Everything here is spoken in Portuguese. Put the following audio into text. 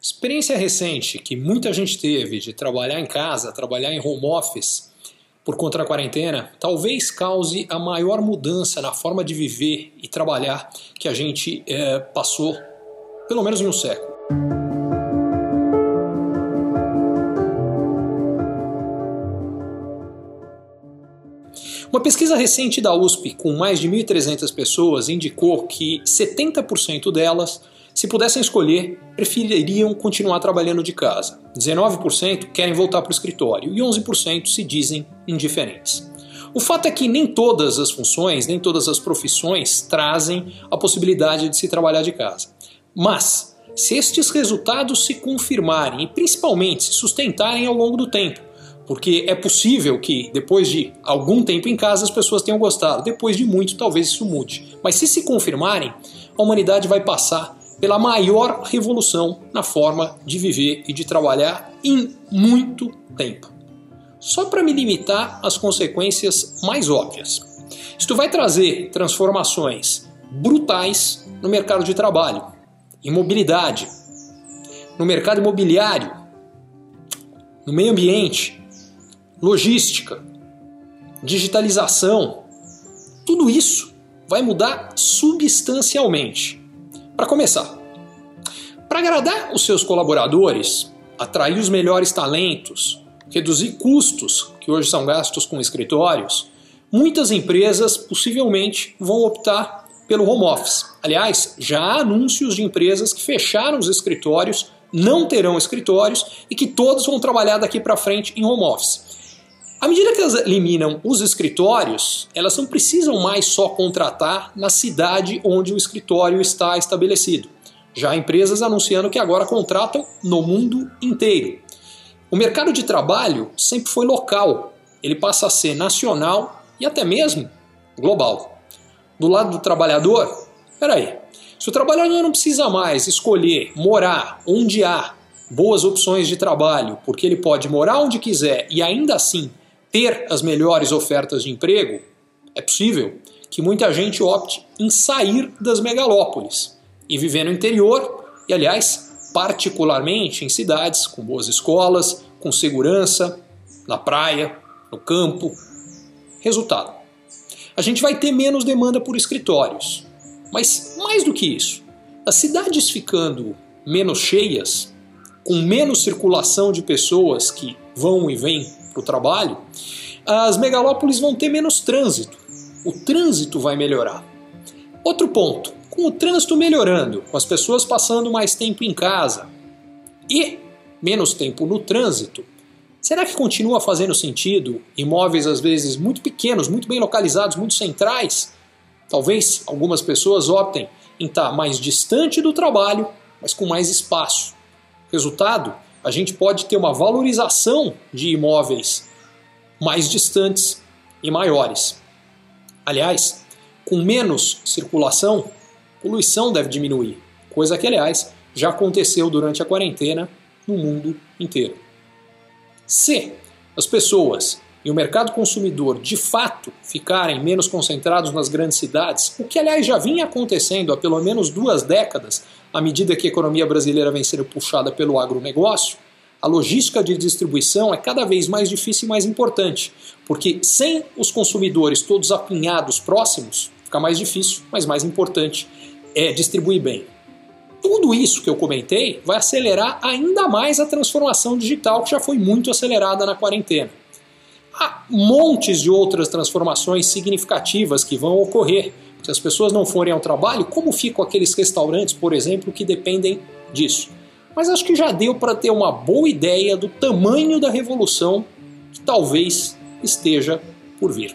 Experiência recente que muita gente teve de trabalhar em casa, trabalhar em home office por conta da quarentena, talvez cause a maior mudança na forma de viver e trabalhar que a gente é, passou, pelo menos em um século. Uma pesquisa recente da USP, com mais de 1.300 pessoas, indicou que 70% delas se pudessem escolher, prefeririam continuar trabalhando de casa. 19% querem voltar para o escritório e 11% se dizem indiferentes. O fato é que nem todas as funções, nem todas as profissões trazem a possibilidade de se trabalhar de casa. Mas, se estes resultados se confirmarem e principalmente se sustentarem ao longo do tempo, porque é possível que depois de algum tempo em casa as pessoas tenham gostado, depois de muito talvez isso mude. Mas se se confirmarem, a humanidade vai passar pela maior revolução na forma de viver e de trabalhar em muito tempo. Só para me limitar às consequências mais óbvias. Isto vai trazer transformações brutais no mercado de trabalho, em mobilidade, no mercado imobiliário, no meio ambiente, logística, digitalização. Tudo isso vai mudar substancialmente. Para começar, para agradar os seus colaboradores, atrair os melhores talentos, reduzir custos que hoje são gastos com escritórios, muitas empresas possivelmente vão optar pelo home office. Aliás, já há anúncios de empresas que fecharam os escritórios, não terão escritórios e que todos vão trabalhar daqui para frente em home office. À medida que elas eliminam os escritórios, elas não precisam mais só contratar na cidade onde o escritório está estabelecido. Já há empresas anunciando que agora contratam no mundo inteiro. O mercado de trabalho sempre foi local, ele passa a ser nacional e até mesmo global. Do lado do trabalhador, peraí, se o trabalhador não precisa mais escolher morar onde há boas opções de trabalho, porque ele pode morar onde quiser e ainda assim ter as melhores ofertas de emprego, é possível que muita gente opte em sair das megalópolis e viver no interior e, aliás, particularmente em cidades com boas escolas, com segurança, na praia, no campo. Resultado: a gente vai ter menos demanda por escritórios. Mas mais do que isso, as cidades ficando menos cheias, com menos circulação de pessoas que vão e vêm para o trabalho, as megalópolis vão ter menos trânsito. O trânsito vai melhorar. Outro ponto: com o trânsito melhorando, com as pessoas passando mais tempo em casa e menos tempo no trânsito, será que continua fazendo sentido imóveis às vezes muito pequenos, muito bem localizados, muito centrais? Talvez algumas pessoas optem em estar mais distante do trabalho, mas com mais espaço. Resultado: a gente pode ter uma valorização de imóveis mais distantes e maiores. Aliás, com menos circulação, poluição deve diminuir, coisa que, aliás, já aconteceu durante a quarentena no mundo inteiro. Se as pessoas e o mercado consumidor de fato ficarem menos concentrados nas grandes cidades, o que aliás já vinha acontecendo há pelo menos duas décadas, à medida que a economia brasileira vem sendo puxada pelo agronegócio, a logística de distribuição é cada vez mais difícil e mais importante, porque sem os consumidores todos apinhados próximos, fica mais difícil, mas mais importante é distribuir bem. Tudo isso que eu comentei vai acelerar ainda mais a transformação digital que já foi muito acelerada na quarentena. Há montes de outras transformações significativas que vão ocorrer. Se as pessoas não forem ao trabalho, como ficam aqueles restaurantes, por exemplo, que dependem disso? Mas acho que já deu para ter uma boa ideia do tamanho da revolução que talvez esteja por vir.